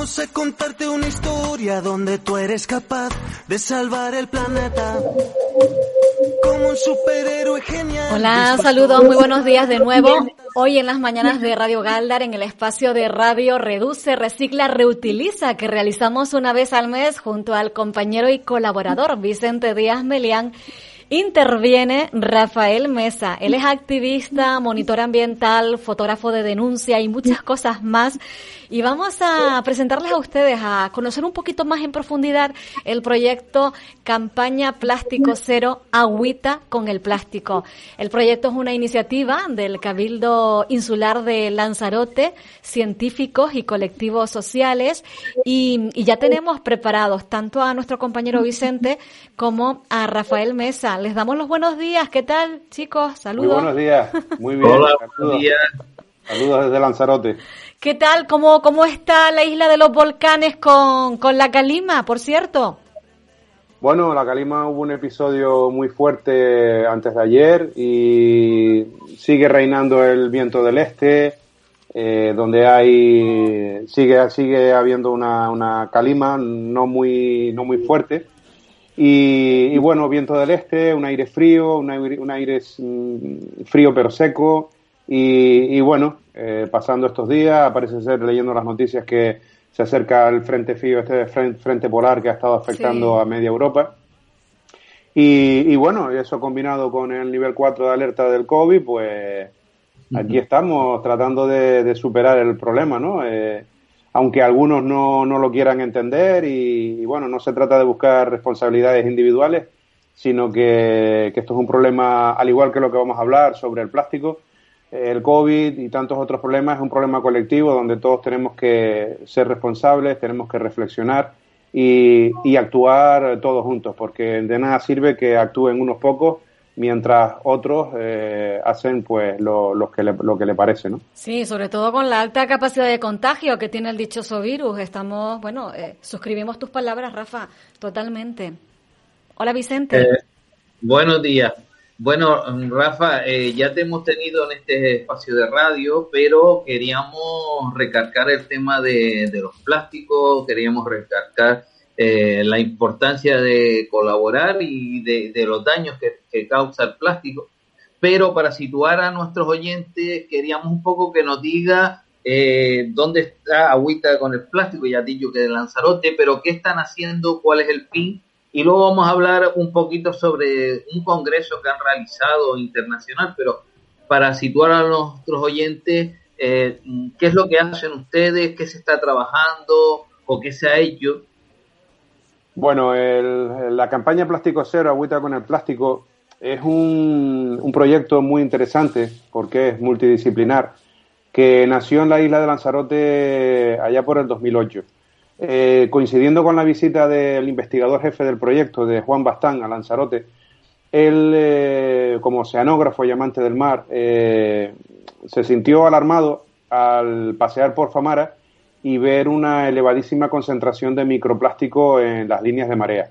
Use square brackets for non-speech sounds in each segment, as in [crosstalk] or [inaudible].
Vamos a contarte una historia donde tú eres capaz de salvar el planeta. Como un superhéroe genial. Hola, saludos, muy buenos días de nuevo. Hoy en las mañanas de Radio Galdar, en el espacio de Radio Reduce, Recicla, Reutiliza, que realizamos una vez al mes junto al compañero y colaborador Vicente Díaz Melián interviene Rafael Mesa. Él es activista, monitor ambiental, fotógrafo de denuncia y muchas cosas más. Y vamos a presentarles a ustedes, a conocer un poquito más en profundidad el proyecto Campaña Plástico Cero, Agüita con el Plástico. El proyecto es una iniciativa del Cabildo Insular de Lanzarote, científicos y colectivos sociales. Y, y ya tenemos preparados tanto a nuestro compañero Vicente como a Rafael Mesa. Les damos los buenos días. ¿Qué tal, chicos? Saludos. Muy buenos días. Muy bien. Hola, Saludos. buenos días. Saludos desde Lanzarote. ¿Qué tal? ¿Cómo, cómo está la isla de los volcanes con, con la calima, por cierto? Bueno, la Calima hubo un episodio muy fuerte antes de ayer y sigue reinando el viento del este, eh, donde hay sigue sigue habiendo una, una calima no muy no muy fuerte y, y bueno viento del este, un aire frío, un aire, un aire mm, frío pero seco y, y bueno eh, pasando estos días parece ser leyendo las noticias que se acerca el frente frío, este frente, frente polar que ha estado afectando Sí. a media Europa. Y, y bueno, eso combinado con el nivel 4 de alerta del COVID, pues aquí estamos tratando de, de superar el problema, ¿no? Eh, aunque algunos no, no lo quieran entender y, bueno, no se trata de buscar responsabilidades individuales, sino que, que esto es un problema, al igual que lo que vamos a hablar sobre el plástico, el COVID y tantos otros problemas, es un problema colectivo donde todos tenemos que ser responsables, tenemos que reflexionar y actuar todos juntos, porque de nada sirve que actúen unos pocos mientras otros eh, hacen pues lo, lo que le, lo que le parece, ¿no? Sí, sobre todo con la alta capacidad de contagio que tiene el dichoso virus. Estamos, bueno, eh, suscribimos tus palabras, Rafa, totalmente. Hola, Vicente. Eh, buenos días. Bueno, Rafa, eh, ya te hemos tenido en este espacio de radio, pero queríamos recargar el tema de, de los plásticos, queríamos recargar eh, la importancia de colaborar y de, los daños que, causa el plástico. Pero para situar a nuestros oyentes, queríamos un poco que nos diga eh, dónde está Agüita con el plástico, ya dicho que de Lanzarote, pero qué están haciendo, cuál es el fin. Y luego vamos a hablar un poquito sobre un congreso que han realizado internacional, pero para situar a nuestros oyentes, eh, qué es lo que hacen ustedes, qué se está trabajando o qué se ha hecho. Bueno, el- la campaña Plástico Cero, Agüita con el Plástico, es un, proyecto muy interesante porque es multidisciplinar, que nació en la isla de Lanzarote allá por el 2008. Eh, coincidiendo con la visita del investigador jefe del proyecto, de Juan Bastán, a Lanzarote, él, eh, como oceanógrafo y amante del mar, eh, se sintió alarmado al pasear por Famara y ver una elevadísima concentración de microplástico en las líneas de marea.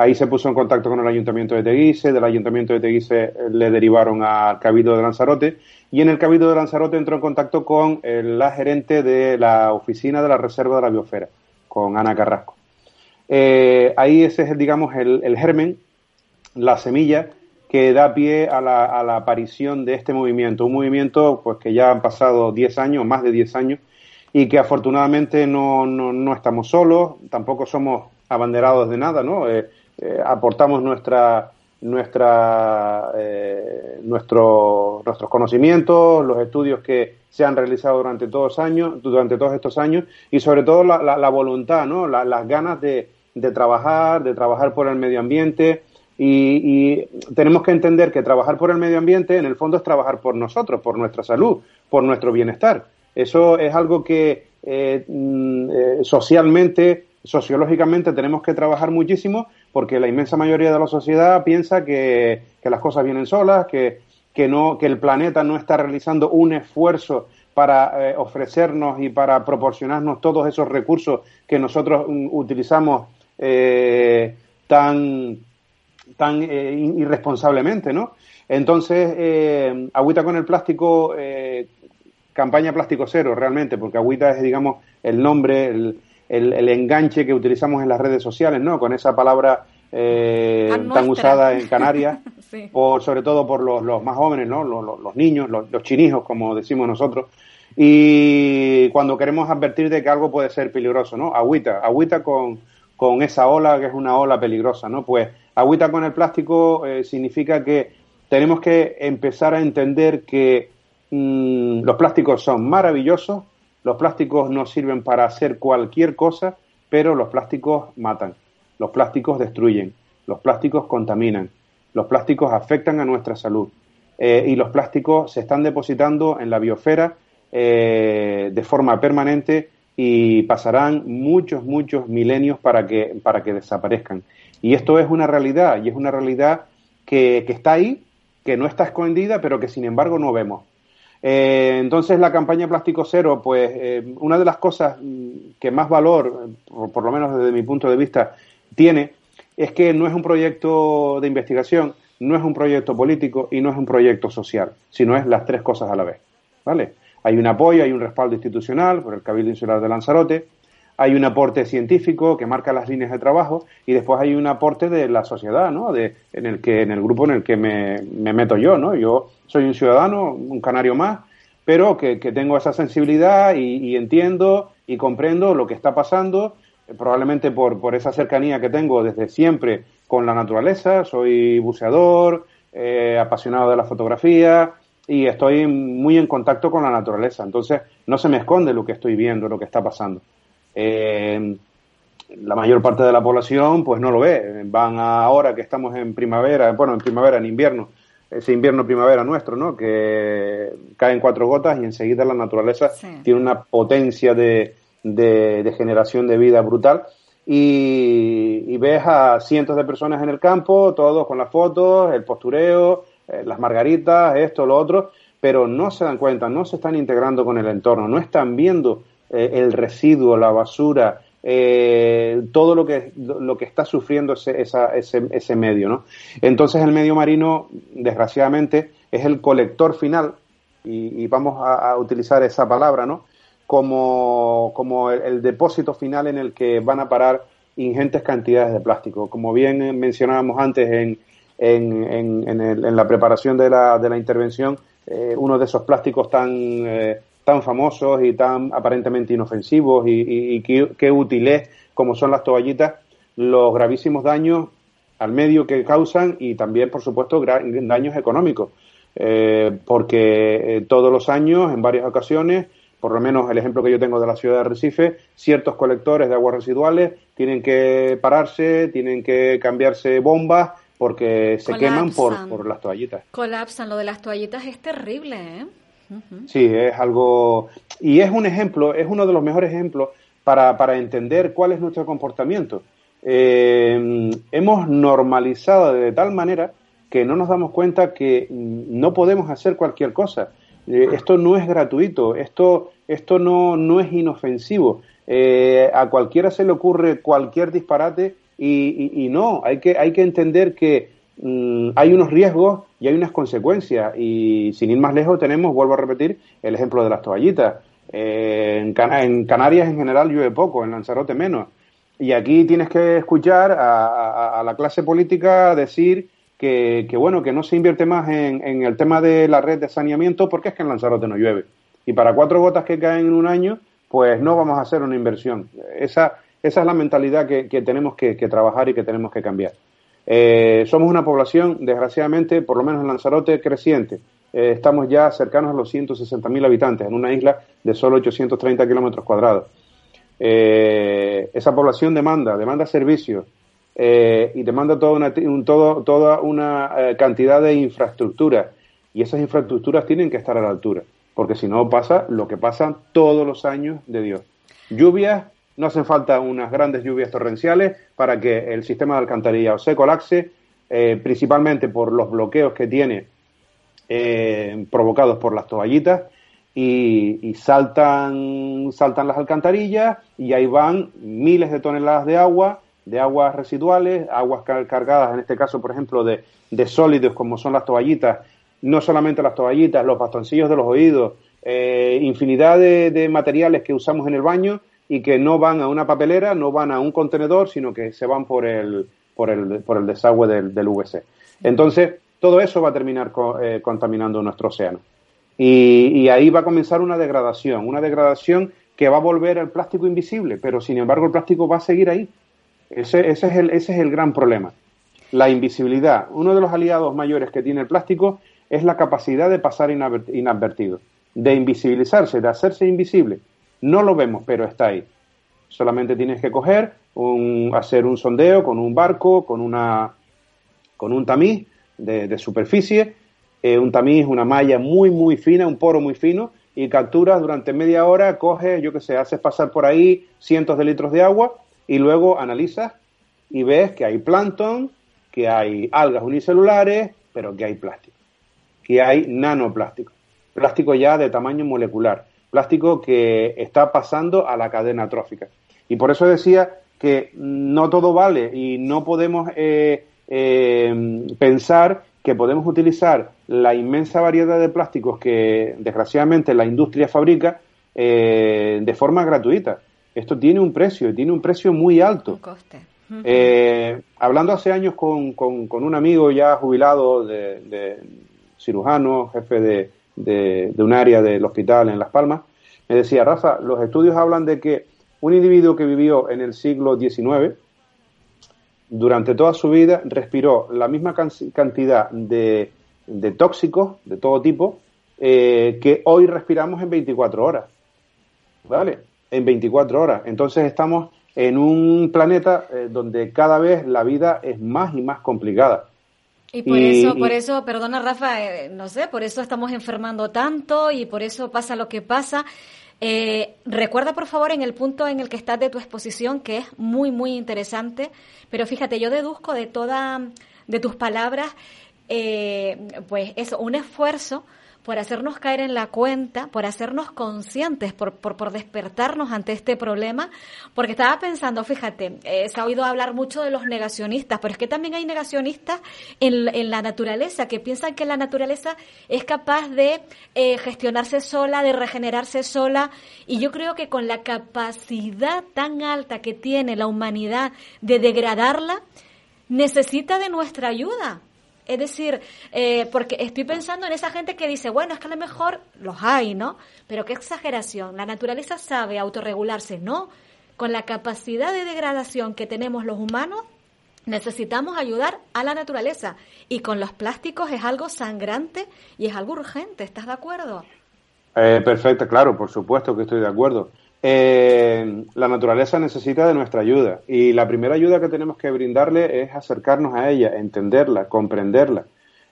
Ahí se puso en contacto con el Ayuntamiento de Teguise, del Ayuntamiento de Teguise eh, le derivaron al Cabildo de Lanzarote y en el Cabildo de Lanzarote entró en contacto con eh, la gerente de la Oficina de la Reserva de la Biosfera, con Ana Carrasco. Eh, ahí ese es, digamos, el, el germen, la semilla que da pie a la, a la aparición de este movimiento, un movimiento pues que ya han pasado 10 años, más de 10 años, y que afortunadamente no, no, no estamos solos, tampoco somos abanderados de nada, ¿no? Eh, eh, aportamos nuestra, nuestra, eh, nuestro, nuestros conocimientos, los estudios que se han realizado durante todos, años, durante todos estos años y sobre todo la, la, voluntad, ¿no? La, las ganas de, de, trabajar, de trabajar por el medio ambiente Y, tenemos que entender que trabajar por el medio ambiente en el fondo es trabajar por nosotros, por nuestra salud, por nuestro bienestar. Eso es algo que eh, mm, eh, socialmente, sociológicamente tenemos que trabajar muchísimo porque la inmensa mayoría de la sociedad piensa que, las cosas vienen solas, que, que, no, que el planeta no está realizando un esfuerzo para eh, ofrecernos y para proporcionarnos todos esos recursos que nosotros mm, utilizamos tan tan eh, irresponsablemente, ¿no? Entonces, agüita con el plástico, campaña plástico cero, realmente, porque agüita es, digamos, el nombre, el, el, enganche que utilizamos en las redes sociales, ¿no? Con esa palabra tan usada en Canarias, [laughs] por, sobre todo por los, los más jóvenes, ¿no? Los, los, niños, los, los chinijos, como decimos nosotros. Y cuando queremos advertir de que algo puede ser peligroso, ¿no? Agüita, agüita con, con esa ola que es una ola peligrosa, ¿no? Pues agüita con el plástico eh, significa que tenemos que empezar a entender que mm, los plásticos son maravillosos, los plásticos nos sirven para hacer cualquier cosa, pero los plásticos matan, los plásticos destruyen, los plásticos contaminan, los plásticos afectan a nuestra salud. Eh, y los plásticos se están depositando en la biosfera eh, de forma permanente y pasarán muchos, muchos milenios para que, para que desaparezcan. Y esto es una realidad, y es una realidad que, que está ahí, que no está escondida, pero que sin embargo no vemos. Eh, entonces la campaña Plástico Cero, pues eh, una de las cosas mm, que más valor, por, lo menos desde mi punto de vista, tiene, es que no es un proyecto de investigación, no es un proyecto político y no es un proyecto social, sino es las tres cosas a la vez. ¿Vale? Hay un apoyo, hay un respaldo institucional por el Cabildo Insular de Lanzarote, hay un aporte científico que marca las líneas de trabajo y después hay un aporte de la sociedad, ¿no? De, en el que en el grupo en el que me, meto yo, ¿no? Yo soy un ciudadano, un canario más, pero que, tengo esa sensibilidad y, entiendo y comprendo lo que está pasando, eh, probablemente por, por esa cercanía que tengo desde siempre con la naturaleza. Soy buceador, eh, apasionado de la fotografía y estoy muy en contacto con la naturaleza. Entonces, no se me esconde lo que estoy viendo, lo que está pasando. Eh, la mayor parte de la población pues no lo ve. Van ahora que estamos en primavera, bueno, en primavera, en invierno, ese invierno-primavera nuestro, ¿no? Que caen cuatro gotas y enseguida la naturaleza tiene una potencia de, de, generación de vida brutal. Y, ves a cientos de personas en el campo, todos con las fotos, el postureo, eh, las margaritas, esto, lo otro, pero no se dan cuenta, no se están integrando con el entorno, no están viendo eh, el residuo, la basura, eh, todo lo que, lo que está sufriendo ese, ese, ese medio. ¿no? Entonces el medio marino, desgraciadamente, es el colector final, y, vamos a, utilizar esa palabra, ¿no? como, como el, depósito final en el que van a parar ingentes cantidades de plástico. Como bien mencionábamos antes en, en, en, en la preparación de la, de la intervención, eh, uno de esos plásticos tan tan famosos y tan aparentemente inofensivos y, qué, útil es, como son las toallitas, los gravísimos daños al medio que causan y también, por supuesto, daños económicos. Eh, porque eh, todos los años, en varias ocasiones, por lo menos el ejemplo que yo tengo de la ciudad de Recife, ciertos colectores de aguas residuales tienen que pararse, tienen que cambiarse bombas porque se queman por, por las toallitas. Colapsan, lo de las toallitas es terrible, ¿eh? Sí, es algo. Y es un ejemplo, es uno de los mejores ejemplos para, para entender cuál es nuestro comportamiento. Eh, hemos normalizado de tal manera que no nos damos cuenta que no podemos hacer cualquier cosa. Eh, esto no es gratuito, esto, esto no, no es inofensivo. Eh, a cualquiera se le ocurre cualquier disparate y, y, no, hay que, hay que entender que Mm, hay unos riesgos y hay unas consecuencias. Y sin ir más lejos tenemos, vuelvo a repetir, el ejemplo de las toallitas. Eh, en, Canarias en general llueve poco, en Lanzarote menos. Y aquí tienes que escuchar a, la clase política decir que, bueno, que no se invierte más en, el tema de la red de saneamiento porque es que en Lanzarote no llueve. Y para cuatro gotas que caen en un año, pues no vamos a hacer una inversión. Esa, esa es la mentalidad que, tenemos que trabajar y que tenemos que cambiar. Eh, somos una población, desgraciadamente, por lo menos en Lanzarote, creciente. Eh, estamos ya cercanos a los 160.000 habitantes en una isla de solo 830 kilómetros cuadrados. Eh, esa población demanda, demanda servicios. y demanda toda una, todo, toda una cantidad de infraestructura y esas infraestructuras tienen que estar a la altura, porque si no pasa lo que pasa todos los años de Dios. Lluvias, no hacen falta unas grandes lluvias torrenciales para que el sistema de alcantarillado se colapse, eh, principalmente por los bloqueos que tiene provocados por las toallitas y, saltan, saltan las alcantarillas y ahí van miles de toneladas de agua, de aguas residuales, aguas cargadas, en este caso, por ejemplo, de, sólidos como son las toallitas, no solamente las toallitas, los bastoncillos de los oídos, eh, infinidad de, materiales que usamos en el baño y que no van a una papelera, no van a un contenedor, sino que se van por el, por el, por el desagüe del, del VC. Entonces, todo eso va a terminar eh, contaminando nuestro océano. Y, ahí va a comenzar una degradación, una degradación que va a volver al plástico invisible, pero sin embargo el plástico va a seguir ahí. Ese, es, el, ese es el gran problema. La invisibilidad. Uno de los aliados mayores que tiene el plástico es la capacidad de pasar inadvertido, de invisibilizarse, de hacerse invisible. No lo vemos, pero está ahí. Solamente tienes que coger, un, hacer un sondeo con un barco, con, una, con un tamiz de, superficie. Eh, un tamiz, una malla muy, muy fina, un poro muy fino, y capturas durante media hora, coges, yo qué sé, haces pasar por ahí cientos de litros de agua y luego analizas y ves que hay plancton, que hay algas unicelulares, pero que hay plástico, que hay nanoplástico, plástico ya de tamaño molecular, plástico que está pasando a la cadena trófica. Y por eso decía que no todo vale y no podemos eh, eh, pensar que podemos utilizar la inmensa variedad de plásticos que desgraciadamente la industria fabrica eh, de forma gratuita. Esto tiene un precio, tiene un precio muy alto. coste. Hablando hace años con, con, un amigo ya jubilado de, cirujano, jefe de, de, un área del hospital en Las Palmas, me decía, Rafa, los estudios hablan de que un individuo que vivió en el siglo XIX, durante toda su vida respiró la misma cantidad de, tóxicos de todo tipo eh, que hoy respiramos en 24 horas. ¿Vale? En 24 horas. Entonces estamos en un planeta eh, donde cada vez la vida es más y más complicada. Y por eso, por eso, perdona Rafa, eh, no sé, por eso estamos enfermando tanto y por eso pasa lo que pasa. Eh, recuerda, por favor, en el punto en el que estás de tu exposición, que es muy, muy interesante, pero fíjate, yo deduzco de toda, de tus palabras, eh, pues eso, un esfuerzo por hacernos caer en la cuenta, por hacernos conscientes, por, por, despertarnos ante este problema, porque estaba pensando, fíjate, eh, se ha oído hablar mucho de los negacionistas, pero es que también hay negacionistas en, en la naturaleza, que piensan que la naturaleza es capaz de eh, gestionarse sola, de regenerarse sola, y yo creo que con la capacidad tan alta que tiene la humanidad de degradarla, necesita de nuestra ayuda es decir, eh, porque estoy pensando en esa gente que dice, bueno, es que a lo mejor los hay, ¿no? Pero qué exageración. La naturaleza sabe autorregularse, ¿no? Con la capacidad de degradación que tenemos los humanos, necesitamos ayudar a la naturaleza. Y con los plásticos es algo sangrante y es algo urgente. ¿Estás de acuerdo? Eh, perfecto, claro, por supuesto que estoy de acuerdo. Eh, la naturaleza necesita de nuestra ayuda y la primera ayuda que tenemos que brindarle es acercarnos a ella, entenderla, comprenderla,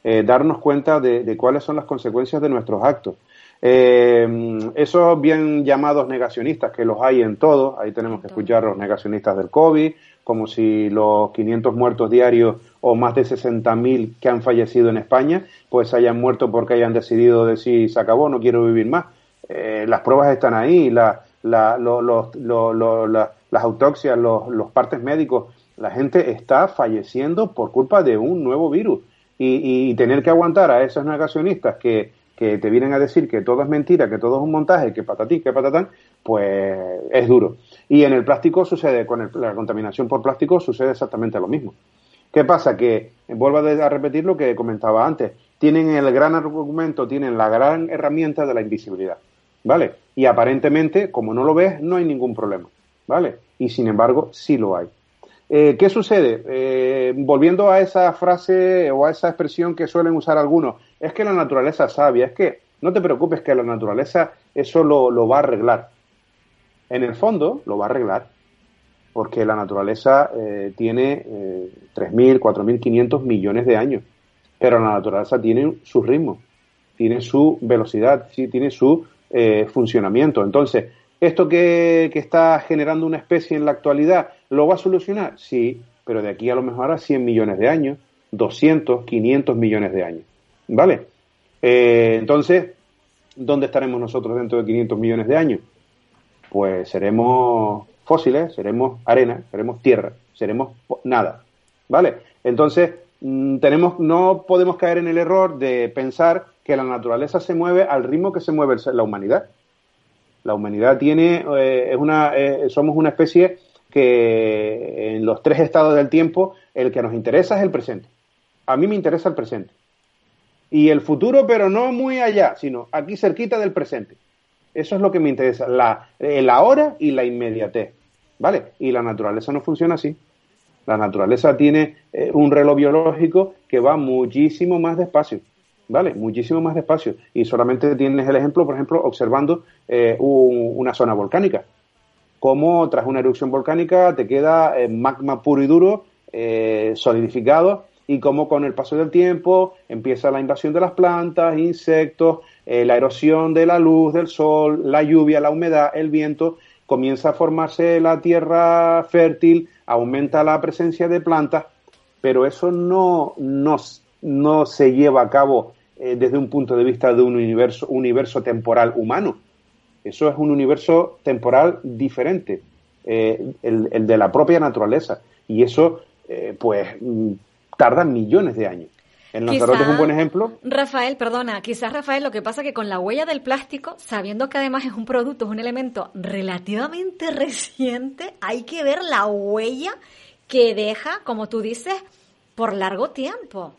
eh, darnos cuenta de, cuáles son las consecuencias de nuestros actos. Eh, esos bien llamados negacionistas, que los hay en todos, ahí tenemos que escuchar los negacionistas del COVID, como si los 500 muertos diarios o más de 60.000 que han fallecido en España, pues hayan muerto porque hayan decidido decir se acabó, no quiero vivir más. las pruebas están ahí, la, la, las autopsias, los, partes médicos, la gente está falleciendo por culpa de un nuevo virus. Y, tener que aguantar a esos negacionistas que, que, te vienen a decir que todo es mentira, que todo es un montaje, que patatí, que patatán, pues es duro. Y en el plástico sucede, con la contaminación por plástico sucede exactamente lo mismo. ¿Qué pasa? Que, vuelvo a repetir lo que comentaba antes, tienen el gran argumento, tienen la gran herramienta de la invisibilidad. ¿Vale? Y aparentemente, como no lo ves, no hay ningún problema, ¿vale? Y sin embargo, sí lo hay. Eh, ¿Qué sucede? Eh, volviendo a esa frase o a esa expresión que suelen usar algunos, es que la naturaleza sabia, es que no te preocupes que la naturaleza eso lo, va a arreglar. En el fondo, lo va a arreglar. porque la naturaleza eh, tiene eh, 3.000, 4.500 millones de años, pero la naturaleza tiene su ritmo, tiene su velocidad, ¿sí? tiene su eh, funcionamiento. Entonces, ¿esto que, está generando una especie en la actualidad lo va a solucionar? Sí, pero de aquí a lo mejor a 100 millones de años, 200, 500 millones de años. ¿Vale? Eh, entonces, ¿dónde estaremos nosotros dentro de 500 millones de años? Pues seremos fósiles, seremos arena, seremos tierra, seremos nada. ¿Vale? Entonces, mm, tenemos, no podemos caer en el error de pensar que la naturaleza se mueve al ritmo que se mueve la humanidad. La humanidad tiene, eh, es una, eh, somos una especie que en los tres estados del tiempo el que nos interesa es el presente. A mí me interesa el presente. Y el futuro, pero no muy allá, sino aquí cerquita del presente. Eso es lo que me interesa, la, el ahora y la inmediatez. ¿Vale? Y la naturaleza no funciona así. La naturaleza tiene eh, un reloj biológico que va muchísimo más despacio. ¿Vale? Muchísimo más despacio. Y solamente tienes el ejemplo, por ejemplo, observando eh, un, una zona volcánica. Como tras una erupción volcánica te queda eh, magma puro y duro, eh, solidificado, y cómo con el paso del tiempo empieza la invasión de las plantas, insectos, la erosión de la luz, del sol, la lluvia, la humedad, el viento, comienza a formarse la tierra fértil, aumenta la presencia de plantas, pero eso no, no, no se lleva a cabo eh, desde un punto de vista de un universo, universo temporal humano. Eso es un universo temporal diferente, eh, el, el, de la propia naturaleza. Y eso, eh, pues, tardan millones de años. En Lanzarote es un buen ejemplo. Rafael, perdona, quizás Rafael, lo que pasa que con la huella del plástico, sabiendo que además es un producto, es un elemento relativamente [laughs] reciente, hay que ver la huella que deja, como tú dices, por largo tiempo.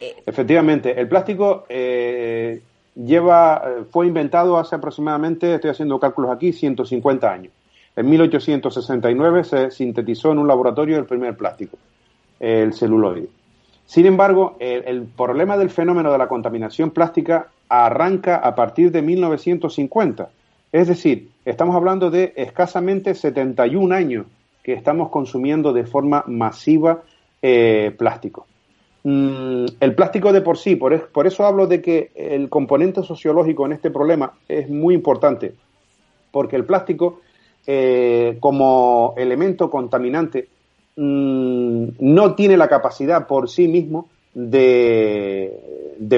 Efectivamente, el plástico eh, lleva, fue inventado hace aproximadamente, estoy haciendo cálculos aquí, 150 años. En 1869 se sintetizó en un laboratorio el primer plástico el celuloide. Sin embargo, el, problema del fenómeno de la contaminación plástica arranca a partir de 1950. Es decir, estamos hablando de escasamente 71 años que estamos consumiendo de forma masiva eh, plástico. Mm, el plástico de por sí, por, es, por eso hablo de que el componente sociológico en este problema es muy importante, porque el plástico, eh, como elemento contaminante, no tiene la capacidad por sí mismo de,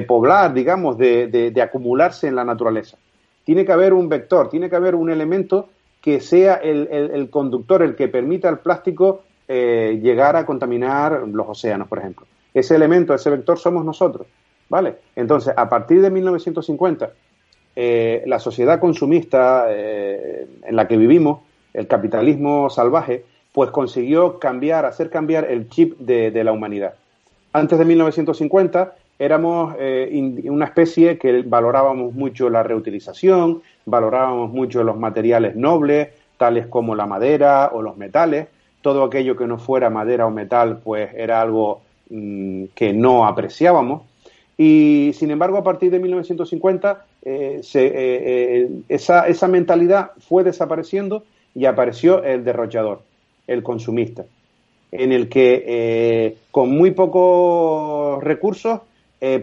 poblar, digamos, de, acumularse en la naturaleza. Tiene que haber un vector, tiene que haber un elemento que sea el conductor, el que permita al plástico eh, llegar a contaminar los océanos, por ejemplo. Ese elemento, ese vector somos nosotros, ¿vale? Entonces, a partir de 1950, eh, la sociedad consumista eh, en la que vivimos, el capitalismo salvaje, pues consiguió cambiar, hacer cambiar el chip de, la humanidad. Antes de 1950 éramos eh, una especie que valorábamos mucho la reutilización, valorábamos mucho los materiales nobles, tales como la madera o los metales. Todo aquello que no fuera madera o metal, pues era algo mmm, que no apreciábamos. Y sin embargo, a partir de 1950, eh, eh, eh, esa, esa mentalidad fue desapareciendo y apareció el derrochador el consumista, en el que con muy pocos recursos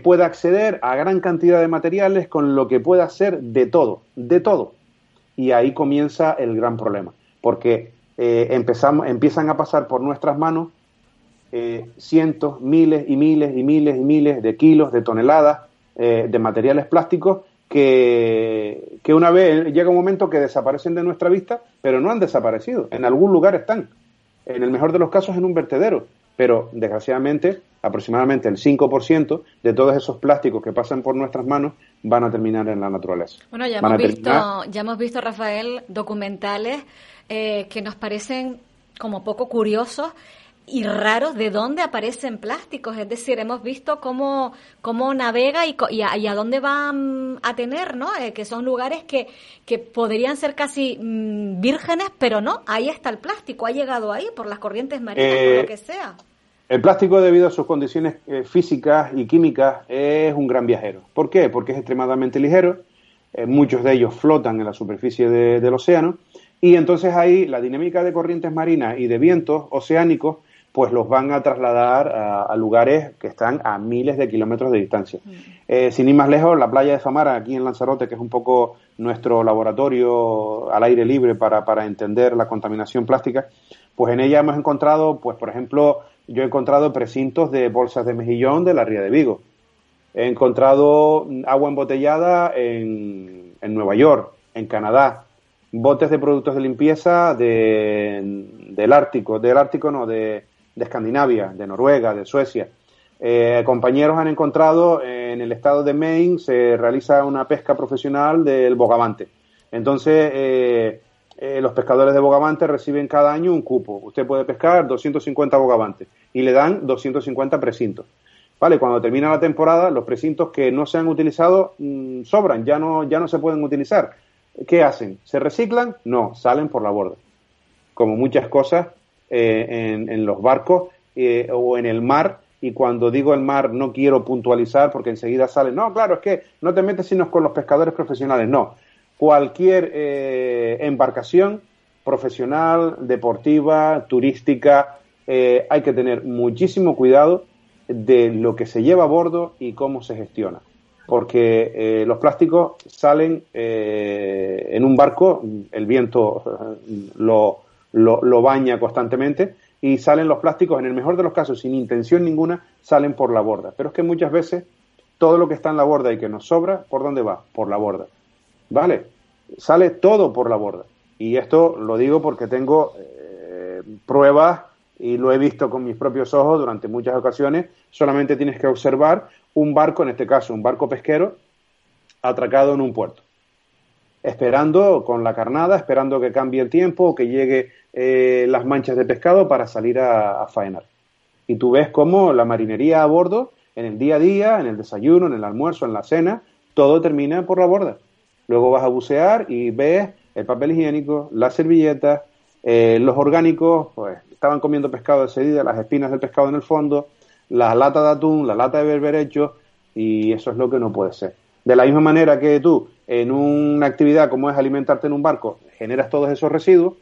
puede acceder a gran cantidad de materiales con lo que puede hacer de todo, de todo. Y ahí comienza el gran problema, porque empezamos, empiezan a pasar por nuestras manos eh, cientos, miles y miles y miles y miles de kilos, de toneladas eh, de materiales plásticos que, que, una vez llega un momento que desaparecen de nuestra vista, pero no han desaparecido. En algún lugar están. En el mejor de los casos en un vertedero. Pero desgraciadamente, aproximadamente el 5% de todos esos plásticos que pasan por nuestras manos van a terminar en la naturaleza. Bueno, ya, hemos visto, ya hemos visto, Rafael, documentales eh, que nos parecen como poco curiosos y raros de dónde aparecen plásticos. Es decir, hemos visto cómo, cómo navega y, y, a, y a dónde va a tener, ¿no? Eh, que son lugares que, que podrían ser casi mmm, vírgenes, pero no, ahí está el plástico, ha llegado ahí por las corrientes marinas, eh, por lo que sea. El plástico, debido a sus condiciones eh, físicas y químicas, es un gran viajero. ¿Por qué? Porque es extremadamente ligero, eh, muchos de ellos flotan en la superficie de, del océano Y entonces ahí la dinámica de corrientes marinas y de vientos oceánicos pues los van a trasladar a, lugares que están a miles de kilómetros de distancia. Mm. Eh, sin ir más lejos, la playa de Famara, aquí en Lanzarote, que es un poco nuestro laboratorio al aire libre para, para entender la contaminación plástica, pues en ella hemos encontrado, pues por ejemplo, yo he encontrado precintos de bolsas de mejillón de la Ría de Vigo. He encontrado agua embotellada en, en Nueva York, en Canadá, botes de productos de limpieza de, del Ártico, del Ártico no, de, de Escandinavia, de Noruega, de Suecia. Eh, compañeros han encontrado en el estado de Maine se realiza una pesca profesional del bogavante. Entonces, eh, eh, los pescadores de bogavante reciben cada año un cupo. Usted puede pescar 250 bogavantes y le dan 250 precintos. Vale, cuando termina la temporada, los precintos que no se han utilizado mm, sobran, ya no, ya no se pueden utilizar. ¿Qué hacen? ¿Se reciclan? No, salen por la borda. Como muchas cosas eh, en, los barcos eh, o en el mar. Y cuando digo el mar no quiero puntualizar porque enseguida sale, no, claro, es que no te metes sino con los pescadores profesionales. No, cualquier eh, embarcación profesional, deportiva, turística, hay que tener muchísimo cuidado de lo que se lleva a bordo y cómo se gestiona. Porque los plásticos salen en un barco, el viento lo, lo, baña constantemente y salen los plásticos, en el mejor de los casos, sin intención ninguna, salen por la borda. Pero es que muchas veces todo lo que está en la borda y que nos sobra, ¿por dónde va? Por la borda. ¿Vale? Sale todo por la borda. Y esto lo digo porque tengo eh, pruebas y lo he visto con mis propios ojos durante muchas ocasiones. Solamente tienes que observar un barco, en este caso un barco pesquero, atracado en un puerto esperando con la carnada, esperando que cambie el tiempo, que llegue eh, las manchas de pescado para salir a, faenar. Y tú ves cómo la marinería a bordo, en el día a día, en el desayuno, en el almuerzo, en la cena, todo termina por la borda. Luego vas a bucear y ves el papel higiénico, las servilletas, eh, los orgánicos, pues estaban comiendo pescado de sedida, las espinas del pescado en el fondo, la lata de atún, la lata de berberecho, y eso es lo que no puede ser. De la misma manera que tú en una actividad como es alimentarte en un barco, generas todos esos residuos,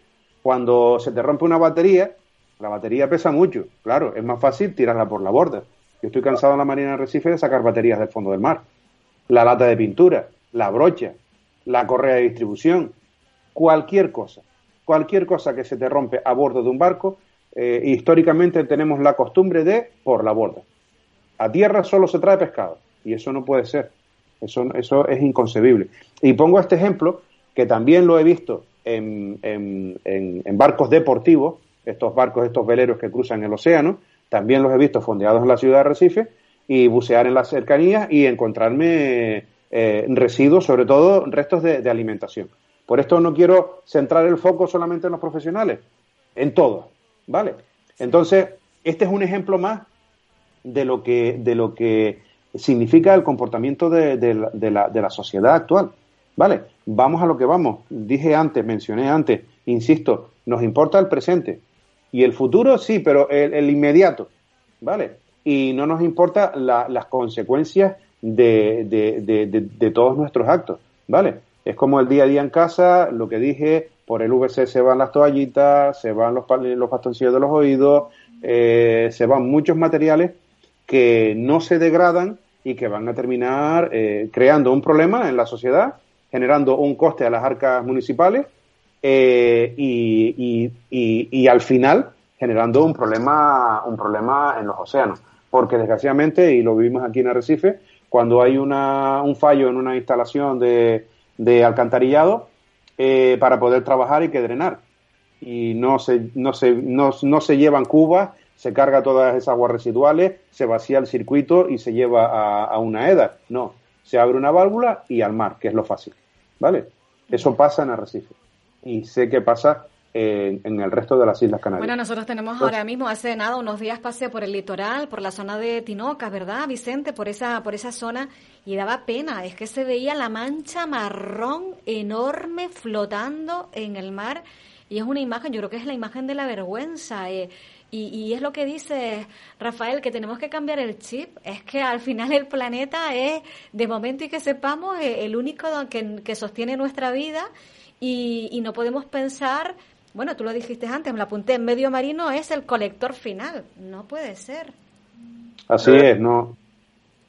cuando se te rompe una batería, la batería pesa mucho, claro, es más fácil tirarla por la borda. Yo estoy cansado en la Marina de Recife de sacar baterías del fondo del mar. La lata de pintura, la brocha, la correa de distribución, cualquier cosa, cualquier cosa que se te rompe a bordo de un barco, eh, históricamente tenemos la costumbre de por la borda. A tierra solo se trae pescado y eso no puede ser. Eso, eso es inconcebible. Y pongo este ejemplo, que también lo he visto en, en, barcos deportivos, estos barcos, estos veleros que cruzan el océano, también los he visto fondeados en la ciudad de Recife y bucear en las cercanías y encontrarme eh, residuos, sobre todo restos de, alimentación. Por esto no quiero centrar el foco solamente en los profesionales, en todos, ¿vale? Entonces, este es un ejemplo más de lo que, de lo que significa el comportamiento de, la, sociedad actual. ¿Vale? Vamos a lo que vamos. Dije antes, mencioné antes, insisto, nos importa el presente. Y el futuro sí, pero el, inmediato. ¿Vale? Y no nos importa las consecuencias de, todos nuestros actos. ¿Vale? Es como el día a día en casa, lo que dije, por el VC se van las toallitas, se van los, los bastoncillos de los oídos, eh, se van muchos materiales que no se degradan y que van a terminar eh, creando un problema en la sociedad, generando un coste a las arcas municipales eh, y, y, al final generando un problema, un problema en los océanos. Porque desgraciadamente, y lo vivimos aquí en Arrecife, cuando hay una, un fallo en una instalación de, de alcantarillado, eh, para poder trabajar hay que drenar. Y no se, no se, no, no se llevan cubas se carga todas esas aguas residuales, se vacía el circuito y se lleva a, una EDA. No, se abre una válvula y al mar, que es lo fácil. ¿Vale? Eso pasa en Arrecife. Y sé que pasa en, el resto de las Islas Canarias. Bueno, nosotros tenemos ahora mismo, hace nada, unos días pasé por el litoral, por la zona de Tinoca, ¿verdad, Vicente? Por esa, por esa zona, y daba pena, es que se veía la mancha marrón enorme flotando en el mar, y es una imagen, yo creo que es la imagen de la vergüenza. Eh, Y, es lo que dice Rafael, que tenemos que cambiar el chip. Es que al final el planeta es, de momento y que sepamos, eh, el único que, sostiene nuestra vida y, no podemos pensar, bueno, tú lo dijiste antes, me lo apunté, medio marino es el colector final. No puede ser. Así es, ¿no?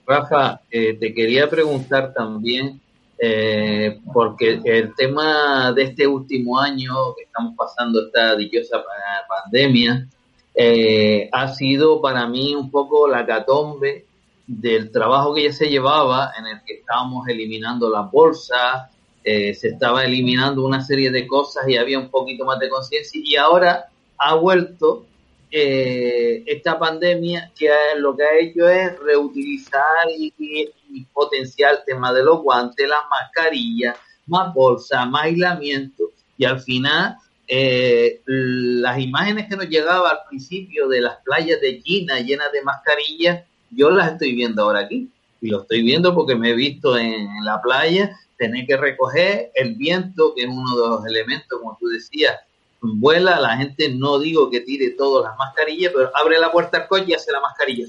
Rafa, eh, te quería preguntar también, eh, porque el tema de este último año que estamos pasando esta dichosa pandemia, eh, ha sido para mí un poco la catombe del trabajo que ya se llevaba, en el que estábamos eliminando la bolsa, eh, se estaba eliminando una serie de cosas y había un poquito más de conciencia y ahora ha vuelto eh, esta pandemia que lo que ha hecho es reutilizar y, y, potenciar el tema de los guantes, las mascarillas, más bolsa, más aislamiento y al final eh, las imágenes que nos llegaba al principio de las playas de China llenas de mascarillas, yo las estoy viendo ahora aquí. Y lo estoy viendo porque me he visto en, la playa. Tener que recoger el viento, que es uno de los elementos, como tú decías, vuela, la gente no digo que tire todas las mascarillas, pero abre la puerta al coche y hace la mascarilla,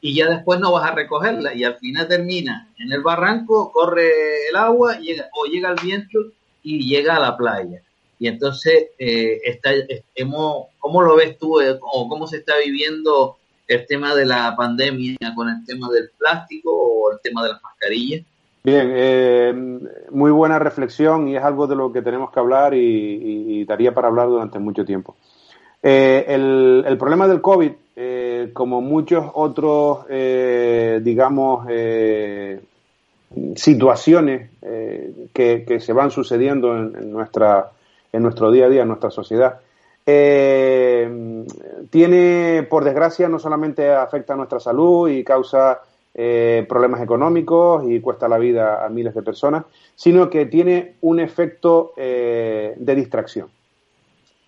y ya después no vas a recogerla. Y al final termina en el barranco, corre el agua o llega el viento y llega a la playa. Y entonces, eh, hemos, ¿cómo lo ves tú eh, o cómo se está viviendo el tema de la pandemia con el tema del plástico o el tema de las mascarillas? Bien, eh, muy buena reflexión y es algo de lo que tenemos que hablar y, daría para hablar durante mucho tiempo. el, el, problema del COVID, como muchos otros, digamos, situaciones que, que, se van sucediendo en nuestra en nuestro día a día, en nuestra sociedad. Eh, tiene, por desgracia, no solamente afecta a nuestra salud y causa eh, problemas económicos y cuesta la vida a miles de personas, sino que tiene un efecto eh, de distracción.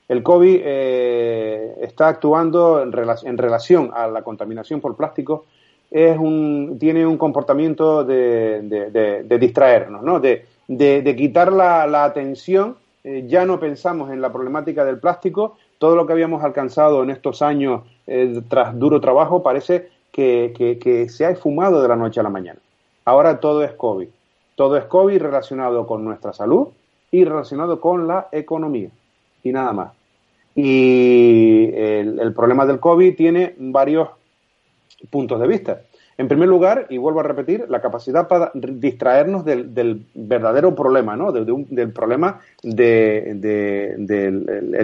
El COVID está actuando en, relación a la contaminación por plástico, es un, tiene un comportamiento de, distraernos, ¿no? de, quitar la atención eh, ya no pensamos en la problemática del plástico, todo lo que habíamos alcanzado en estos años eh, tras duro trabajo parece que, se ha esfumado de la noche a la mañana. Ahora todo es COVID. Todo es COVID relacionado con nuestra salud y relacionado con la economía. Y nada más. Y el problema del COVID tiene varios puntos de vista. En primer lugar, y vuelvo a repetir, la capacidad para distraernos del, verdadero problema, ¿no? del problema del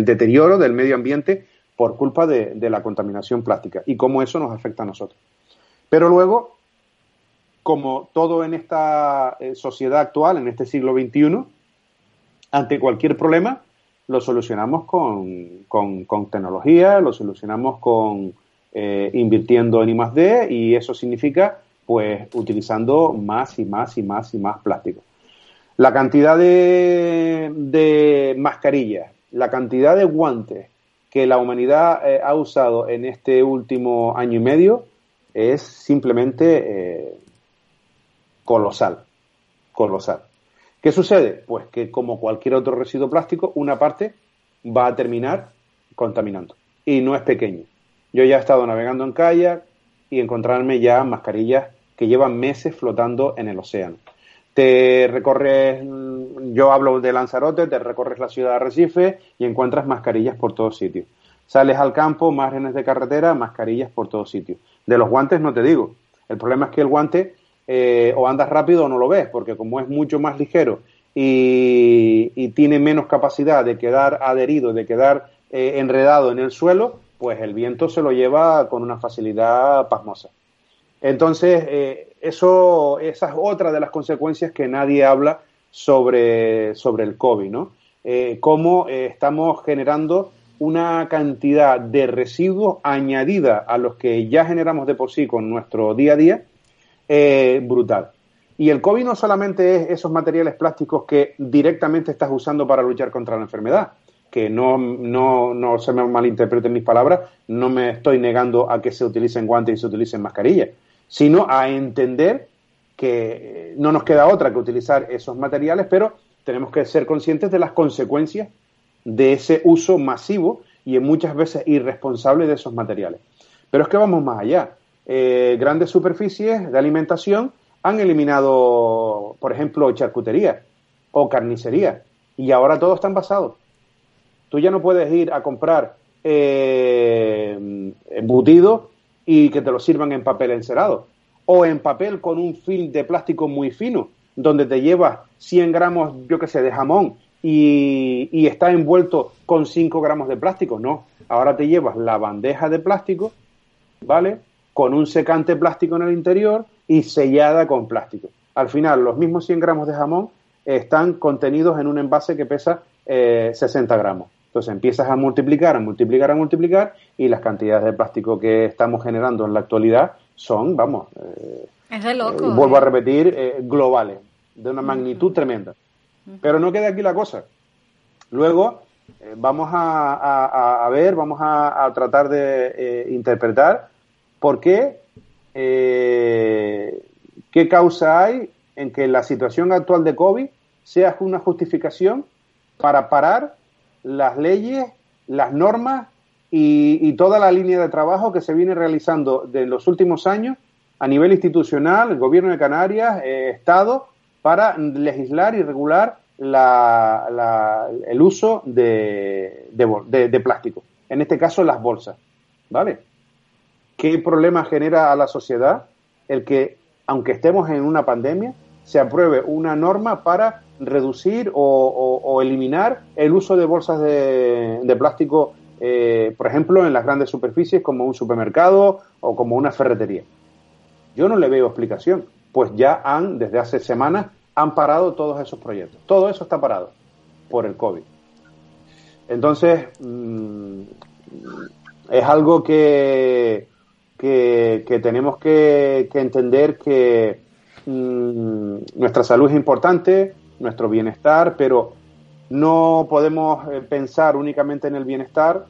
deterioro del medio ambiente por culpa de, la contaminación plástica y cómo eso nos afecta a nosotros. Pero luego, como todo en esta eh, sociedad actual, en este siglo XXI, ante cualquier problema, lo solucionamos con tecnología, lo solucionamos con, eh, invirtiendo en I y eso significa pues utilizando más y más y más y más plástico. La cantidad de, mascarillas, la cantidad de guantes que la humanidad eh, ha usado en este último año y medio es simplemente eh, colosal, colosal. ¿Qué sucede? Pues que como cualquier otro residuo plástico, una parte va a terminar contaminando y no es pequeño. Yo ya he estado navegando en kayak y encontrarme ya mascarillas que llevan meses flotando en el océano. Te recorres, yo hablo de Lanzarote, te recorres la ciudad de Recife y encuentras mascarillas por todos sitios. Sales al campo, márgenes de carretera, mascarillas por todos sitios. De los guantes no te digo. El problema es que el guante eh, o andas rápido o no lo ves, porque como es mucho más ligero y, tiene menos capacidad de quedar adherido, de quedar eh, enredado en el suelo, pues el viento se lo lleva con una facilidad pasmosa. Entonces, eh, eso, esa es otra de las consecuencias que nadie habla sobre, sobre el COVID, ¿no? Eh, cómo eh, estamos generando una cantidad de residuos añadida a los que ya generamos de por sí con nuestro día a día, brutal. Y el COVID no solamente es esos materiales plásticos que directamente estás usando para luchar contra la enfermedad, que no, no, no se me malinterpreten mis palabras, no me estoy negando a que se utilicen guantes y se utilicen mascarillas, sino a entender que no nos queda otra que utilizar esos materiales, pero tenemos que ser conscientes de las consecuencias de ese uso masivo y muchas veces irresponsable de esos materiales. Pero es que vamos más allá. Eh, grandes superficies de alimentación han eliminado, por ejemplo, charcutería o carnicería y ahora todos están basados. Tú ya no puedes ir a comprar eh, y que te lo sirvan en papel encerado o en papel con un film de plástico muy fino donde te llevas 100 gramos, yo que sé, de jamón y, y está envuelto con 5 gramos de plástico. No, ahora te llevas la bandeja de plástico, ¿vale? Con un secante plástico en el interior y sellada con plástico. Al final, los mismos 100 gramos de jamón están contenidos en un envase que pesa eh, 60 gramos. Entonces empiezas a multiplicar, a multiplicar, a multiplicar y las cantidades de plástico que estamos generando en la actualidad son, vamos, eh, es de loco, eh, vuelvo a repetir, eh, globales, de una magnitud tremenda. Pero no queda aquí la cosa. Luego vamos a, ver, vamos a, tratar de interpretar por qué, qué causa hay en que la situación actual de COVID sea una justificación para parar las leyes, las normas y, toda la línea de trabajo que se viene realizando de los últimos años a nivel institucional, el Gobierno de Canarias, eh, Estado, para legislar y regular el uso de, de, plástico. En este caso, las bolsas. ¿Vale? ¿Qué problema genera a la sociedad el que, aunque estemos en una pandemia, se apruebe una norma para reducir o, eliminar el uso de bolsas de, plástico, eh, por ejemplo, en las grandes superficies como un supermercado o como una ferretería. Yo no le veo explicación, pues ya han, desde hace semanas, han parado todos esos proyectos. Todo eso está parado por el COVID. Entonces, mm, es algo que, que, tenemos que entender que Mm, nuestra salud es importante, nuestro bienestar, pero no podemos eh, pensar únicamente en el bienestar,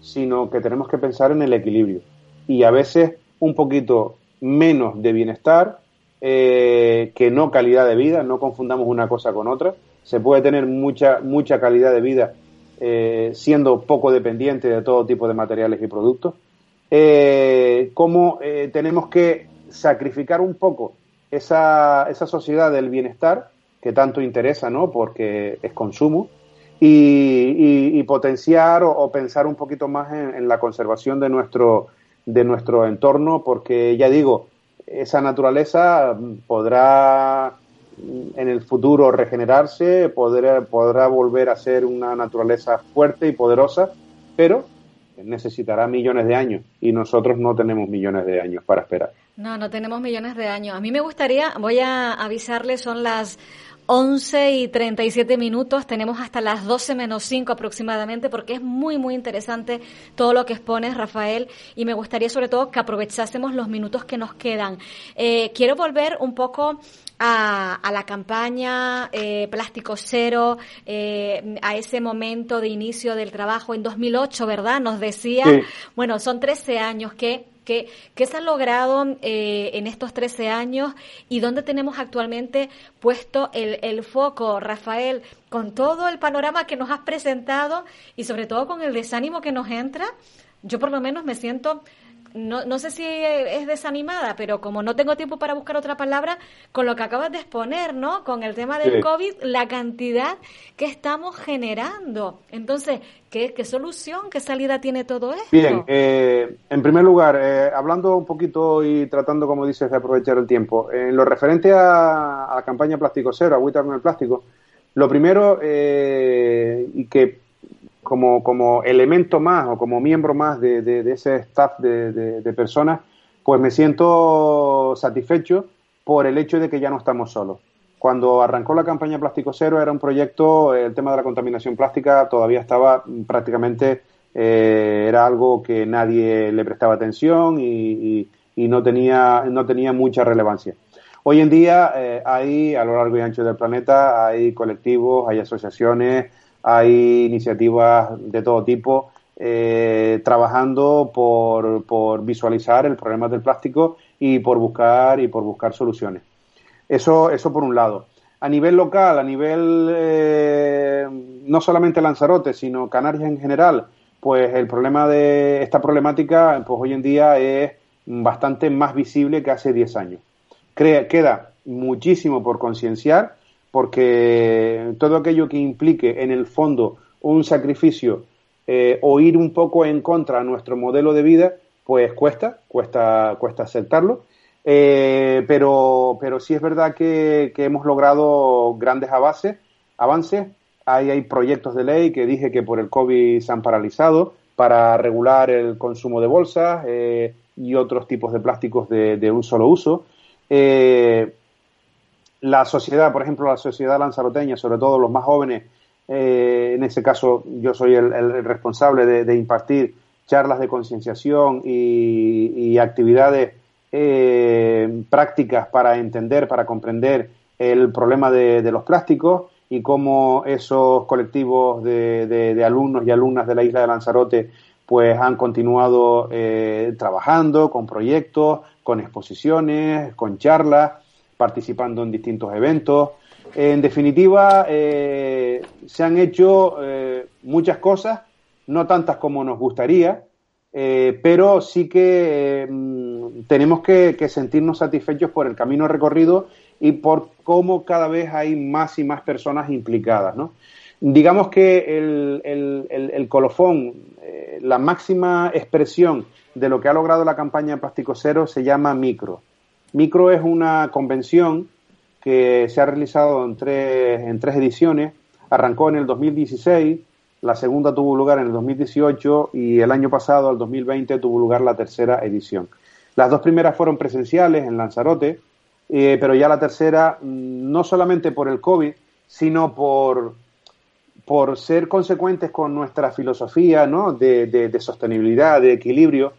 sino que tenemos que pensar en el equilibrio. Y a veces un poquito menos de bienestar eh, que no calidad de vida, no confundamos una cosa con otra. Se puede tener mucha, mucha calidad de vida eh, siendo poco dependiente de todo tipo de materiales y productos. como tenemos que sacrificar un poco esa, esa sociedad del bienestar que tanto interesa, ¿no? Porque es consumo, y, potenciar o, pensar un poquito más en, la conservación de nuestro, de nuestro entorno, porque ya digo, esa naturaleza podrá en el futuro regenerarse, podrá, podrá volver a ser una naturaleza fuerte y poderosa, pero necesitará millones de años y nosotros no tenemos millones de años para esperar. No, no tenemos millones de años. A mí me gustaría, voy a avisarles, son las 11 y 37 minutos, tenemos hasta las 12 menos 5 aproximadamente, porque es muy, muy interesante todo lo que expones, Rafael, y me gustaría sobre todo que aprovechásemos los minutos que nos quedan. Eh, quiero volver un poco a, la campaña eh, Plástico Cero, eh, a ese momento de inicio del trabajo en 2008, ¿verdad? Nos decía, bueno, son 13 años que ¿Qué, se ha logrado eh, en estos 13 años y dónde tenemos actualmente puesto el, el, foco, Rafael, con todo el panorama que nos has presentado y sobre todo con el desánimo que nos entra? Yo por lo menos me siento no, no sé si es desanimada, pero como no tengo tiempo para buscar otra palabra, con lo que acabas de exponer, ¿no? Con el tema del COVID, la cantidad que estamos generando. Entonces, ¿qué, qué solución, qué salida tiene todo esto? Bien, eh, en primer lugar, eh, hablando un poquito y tratando, como dices, de aprovechar el tiempo, en lo referente a, la campaña Plástico Cero, Agüita con el Plástico, lo primero, eh, y que como, como elemento más o como miembro más de, de, ese staff de, de, personas, pues me siento satisfecho por el hecho de que ya no estamos solos. Cuando arrancó la campaña Plástico Cero era un proyecto, el tema de la contaminación plástica todavía estaba prácticamente, eh, era algo que nadie le prestaba atención y, y, no, tenía, no tenía mucha relevancia. Hoy en día eh, hay, a lo largo y ancho del planeta, hay colectivos, hay asociaciones, hay iniciativas de todo tipo eh, trabajando por, por, visualizar el problema del plástico y por buscar y por buscar soluciones. Eso, eso por un lado. A nivel local, a nivel eh, no solamente Lanzarote, sino Canarias en general, pues el problema de esta problemática, pues hoy en día es bastante más visible que hace 10 años. queda muchísimo por concienciar, porque todo aquello que implique en el fondo un sacrificio eh, o ir un poco en contra de nuestro modelo de vida, pues cuesta, cuesta, cuesta aceptarlo. Eh, pero, pero sí es verdad que, hemos logrado grandes avances, avances. Hay, hay proyectos de ley que dije que por el COVID se han paralizado para regular el consumo de bolsas eh, y otros tipos de plásticos de, un solo uso. La sociedad, por ejemplo, la sociedad lanzaroteña, sobre todo los más jóvenes, eh, en ese caso, yo soy el, responsable de, impartir charlas de concienciación y, actividades eh, prácticas para entender, para comprender el problema de, los plásticos y cómo esos colectivos de, alumnos y alumnas de la isla de Lanzarote pues han continuado eh, trabajando con proyectos, con exposiciones, con charlas, participando en distintos eventos. En definitiva, eh, se han hecho eh, muchas cosas, no tantas como nos gustaría, eh, pero sí que mm, tenemos que, sentirnos satisfechos por el camino recorrido y por cómo cada vez hay más y más personas implicadas. Digamos que el, colofón, la máxima expresión de lo que ha logrado la campaña Plástico Cero se llama Micro. Micro es una convención que se ha realizado en tres, en tres ediciones. Arrancó en el 2016, la segunda tuvo lugar en el 2018 y el año pasado, el 2020, tuvo lugar la tercera edición. Las dos primeras fueron presenciales en Lanzarote, eh, pero ya la tercera, mm, no solamente por el COVID, sino por, por ser consecuentes con nuestra filosofía ¿no? de, sostenibilidad, de equilibrio,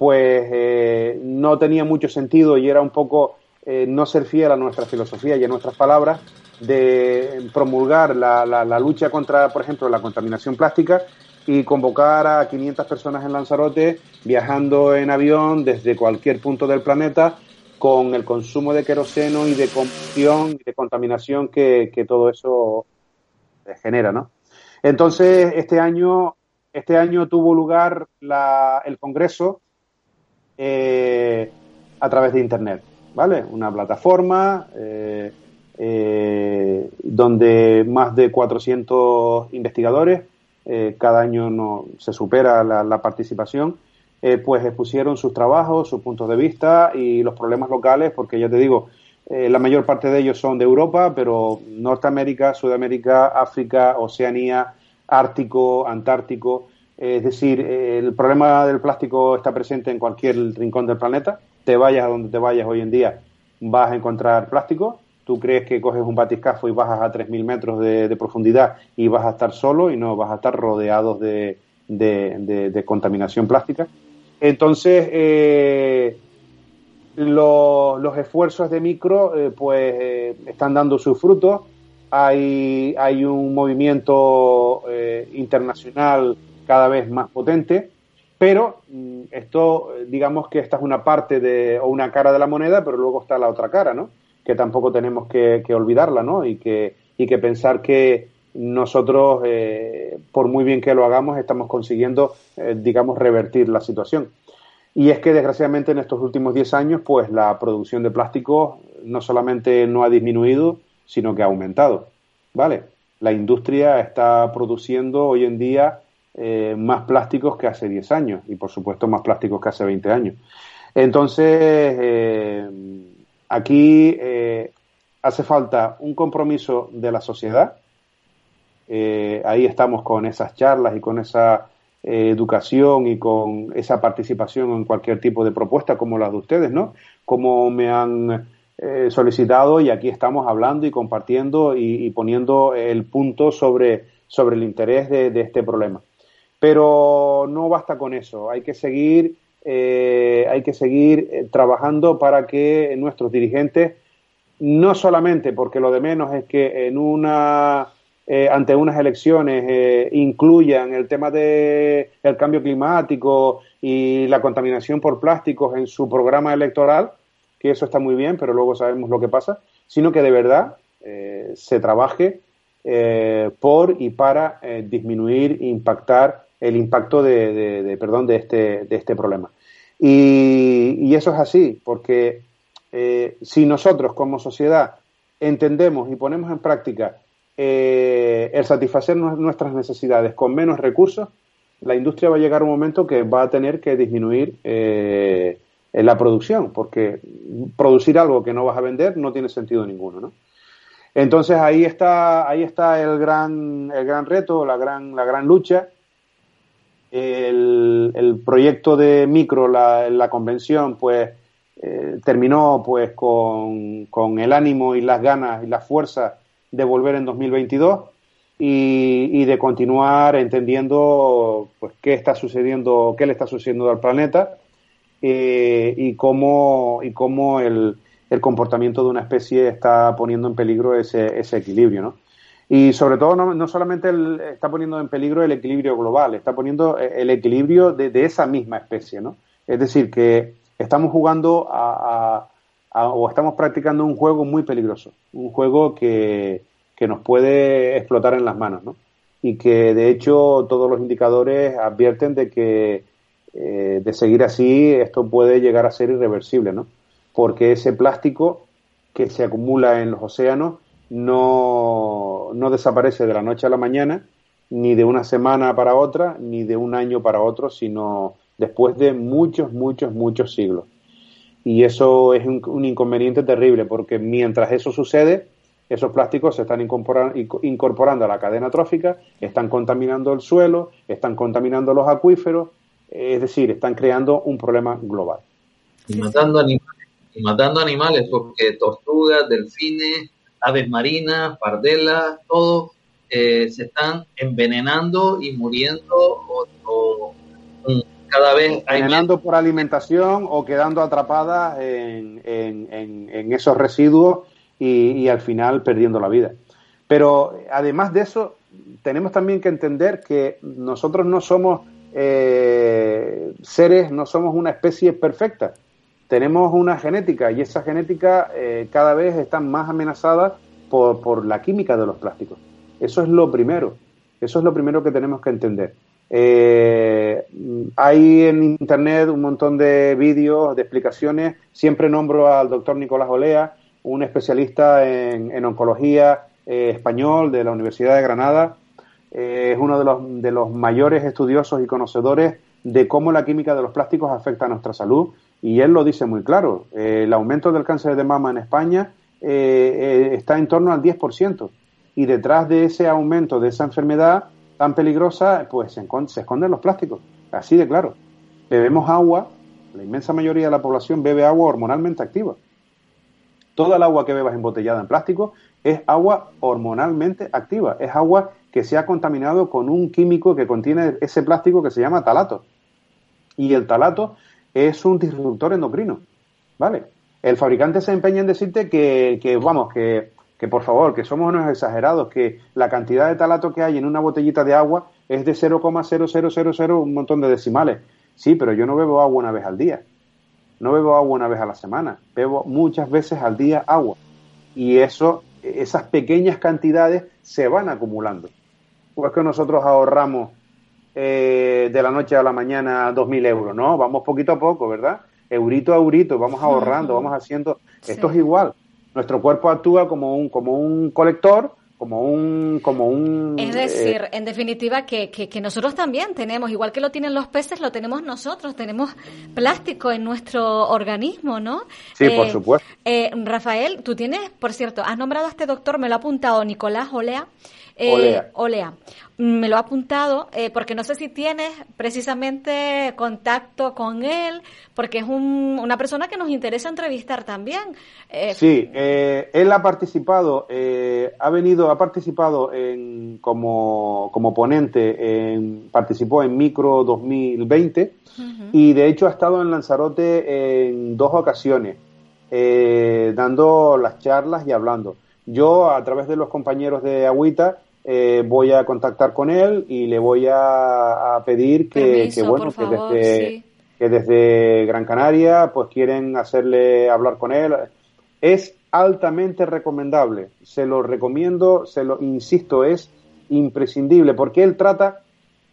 pues eh, no tenía mucho sentido y era un poco eh, no ser fiel a nuestra filosofía y a nuestras palabras de promulgar la, la, lucha contra, por ejemplo, la contaminación plástica y convocar a 500 personas en Lanzarote viajando en avión desde cualquier punto del planeta con el consumo de queroseno y de combustión y de contaminación que, todo eso genera, ¿no? Entonces, este año, este año tuvo lugar el Congreso eh, a través de Internet. ¿vale? Una plataforma eh, eh, donde más de 400 investigadores, cada año no, se supera la, participación, pues expusieron sus trabajos, sus puntos de vista y los problemas locales, porque ya te digo, la mayor parte de ellos son de Europa, pero Norteamérica, Sudamérica, África, Oceanía, Ártico, Antártico, es decir, el problema del plástico está presente en cualquier rincón del planeta te vayas a donde te vayas hoy en día, vas a encontrar plástico. Tú crees que coges un batiscafo y bajas a 3.000 metros de, profundidad y vas a estar solo y no vas a estar rodeados de, contaminación plástica. Entonces, eh, los esfuerzos de micro eh, pues eh, están dando sus frutos. Hay, hay un movimiento internacional cada vez más potente pero mm, esto, digamos que esta es una parte de, o una cara de la moneda, pero luego está la otra cara, ¿no? Que tampoco tenemos que, olvidarla, ¿no? Y que, y que pensar que nosotros, eh, por muy bien que lo hagamos, estamos consiguiendo, eh, digamos, revertir la situación. Y es que, desgraciadamente, en estos últimos 10 años, pues la producción de plástico no solamente no ha disminuido, sino que ha aumentado, ¿vale? La industria está produciendo hoy en día eh, más plásticos que hace 10 años y por supuesto más plásticos que hace 20 años. Entonces, eh, aquí eh, hace falta un compromiso de la sociedad. ahí estamos con esas charlas y con esa educación y con esa participación en cualquier tipo de propuesta como la de ustedes, ¿no? Como me han solicitado y aquí estamos hablando y compartiendo y, poniendo el punto sobre, sobre el interés de este problema. Pero no basta con eso, hay que seguir, eh, hay que seguir eh, trabajando para que nuestros dirigentes, no solamente porque lo de menos es que en una eh, ante unas elecciones incluyan el tema del el cambio climático y la contaminación por plásticos en su programa electoral, que eso está muy bien, pero luego sabemos lo que pasa, sino que de verdad se trabaje por y para disminuir, impactar el impacto de, perdón, de este, de este problema. Y, eso es así, porque eh, si nosotros como sociedad entendemos y ponemos en práctica eh, el satisfacer nuestras necesidades con menos recursos, la industria va a llegar un momento que va a tener que disminuir eh, la producción, porque producir algo que no vas a vender no tiene sentido ninguno, ¿no? Entonces ahí está, ahí está el gran, el gran reto, la gran, la gran lucha. El, proyecto de micro, la, la convención, pues eh, terminó pues con, con, el ánimo y las ganas y la fuerza de volver en 2022 y, y de continuar entendiendo pues qué está sucediendo, qué le está sucediendo al planeta eh, y cómo, y cómo el, el, comportamiento de una especie está poniendo en peligro ese, ese equilibrio, ¿no? Y sobre todo no, no solamente está poniendo en peligro el equilibrio global, está poniendo el equilibrio de, de esa misma especie, ¿no? Es decir, que estamos jugando a, o estamos practicando un juego muy peligroso, un juego que, que nos puede explotar en las manos, ¿no? Y que de hecho todos los indicadores advierten de que eh, de seguir así, esto puede llegar a ser irreversible, ¿no? Porque ese plástico que se acumula en los océanos no, no desaparece de la noche a la mañana, ni de una semana para otra, ni de un año para otro, sino después de muchos, muchos, muchos siglos. Y eso es un, inconveniente terrible, porque mientras eso sucede, esos plásticos se están incorporando a la cadena trófica, están contaminando el suelo, están contaminando los acuíferos, es decir, están creando un problema global. Y matando animales, y matando animales porque tortugas, delfines, aves marinas, pardelas, todos eh, se están envenenando y muriendo o, cada vez envenenando por alimentación o quedando atrapadas en, en, esos residuos y, y, al final perdiendo la vida. Pero además de eso, tenemos también que entender que nosotros no somos eh, seres, no somos una especie perfecta. Tenemos una genética y esa genética eh, cada vez está más amenazada por, por, la química de los plásticos. Eso es lo primero. Eso es lo primero que tenemos que entender. Eh, hay en Internet un montón de vídeos, de explicaciones. Siempre nombro al doctor Nicolás Olea, un especialista en, en oncología eh, español de la Universidad de Granada, es uno de los, de los mayores estudiosos y conocedores de cómo la química de los plásticos afecta a nuestra salud y él lo dice muy claro. Eh, el aumento del cáncer de mama en España eh, está en torno al 10% y detrás de ese aumento de esa enfermedad tan peligrosa, pues se, se esconden los plásticos, así de claro. Bebemos agua, la inmensa mayoría de la población bebe agua hormonalmente activa. Toda el agua que bebas embotellada en plástico es agua hormonalmente activa, es agua que se ha contaminado con un químico que contiene ese plástico que se llama talato. Y el talato es un disruptor endocrino, ¿vale? El fabricante se empeña en decirte que, que vamos, que, que por favor, que somos unos exagerados, que la cantidad de talato que hay en una botellita de agua es de 0,0000 un montón de decimales. Sí, pero yo no bebo agua una vez al día. No bebo agua una vez a la semana. Bebo muchas veces al día agua. Y eso, esas pequeñas cantidades se van acumulando es que nosotros ahorramos eh, de la noche a la mañana dos mil euros, no, vamos poquito a poco, ¿verdad? Eurito a eurito, vamos ahorrando, vamos haciendo. Esto es igual. Nuestro cuerpo actúa como un, como un colector como un como un es decir eh, en definitiva que, que, nosotros también tenemos igual que lo tienen los peces lo tenemos nosotros tenemos plástico en nuestro organismo no sí por eh, supuesto Rafael tú tienes por cierto has nombrado a este doctor me lo ha apuntado Nicolás Olea eh, Olea. Me lo ha apuntado eh, porque no sé si tienes precisamente contacto con él, porque es una persona que nos interesa entrevistar también. Eh, sí, él ha participado, ha venido, ha participado en, como, como ponente, en, participó en Micro 2020 y de hecho ha estado en Lanzarote en dos ocasiones, dando las charlas y hablando. Yo, a través de los compañeros de Agüita, eh, voy a contactar con él y le voy a, pedir que, bueno, que, desde, que desde Gran Canaria pues quieren hacerle hablar con él. Es altamente recomendable, se lo recomiendo, se lo insisto, es imprescindible porque él trata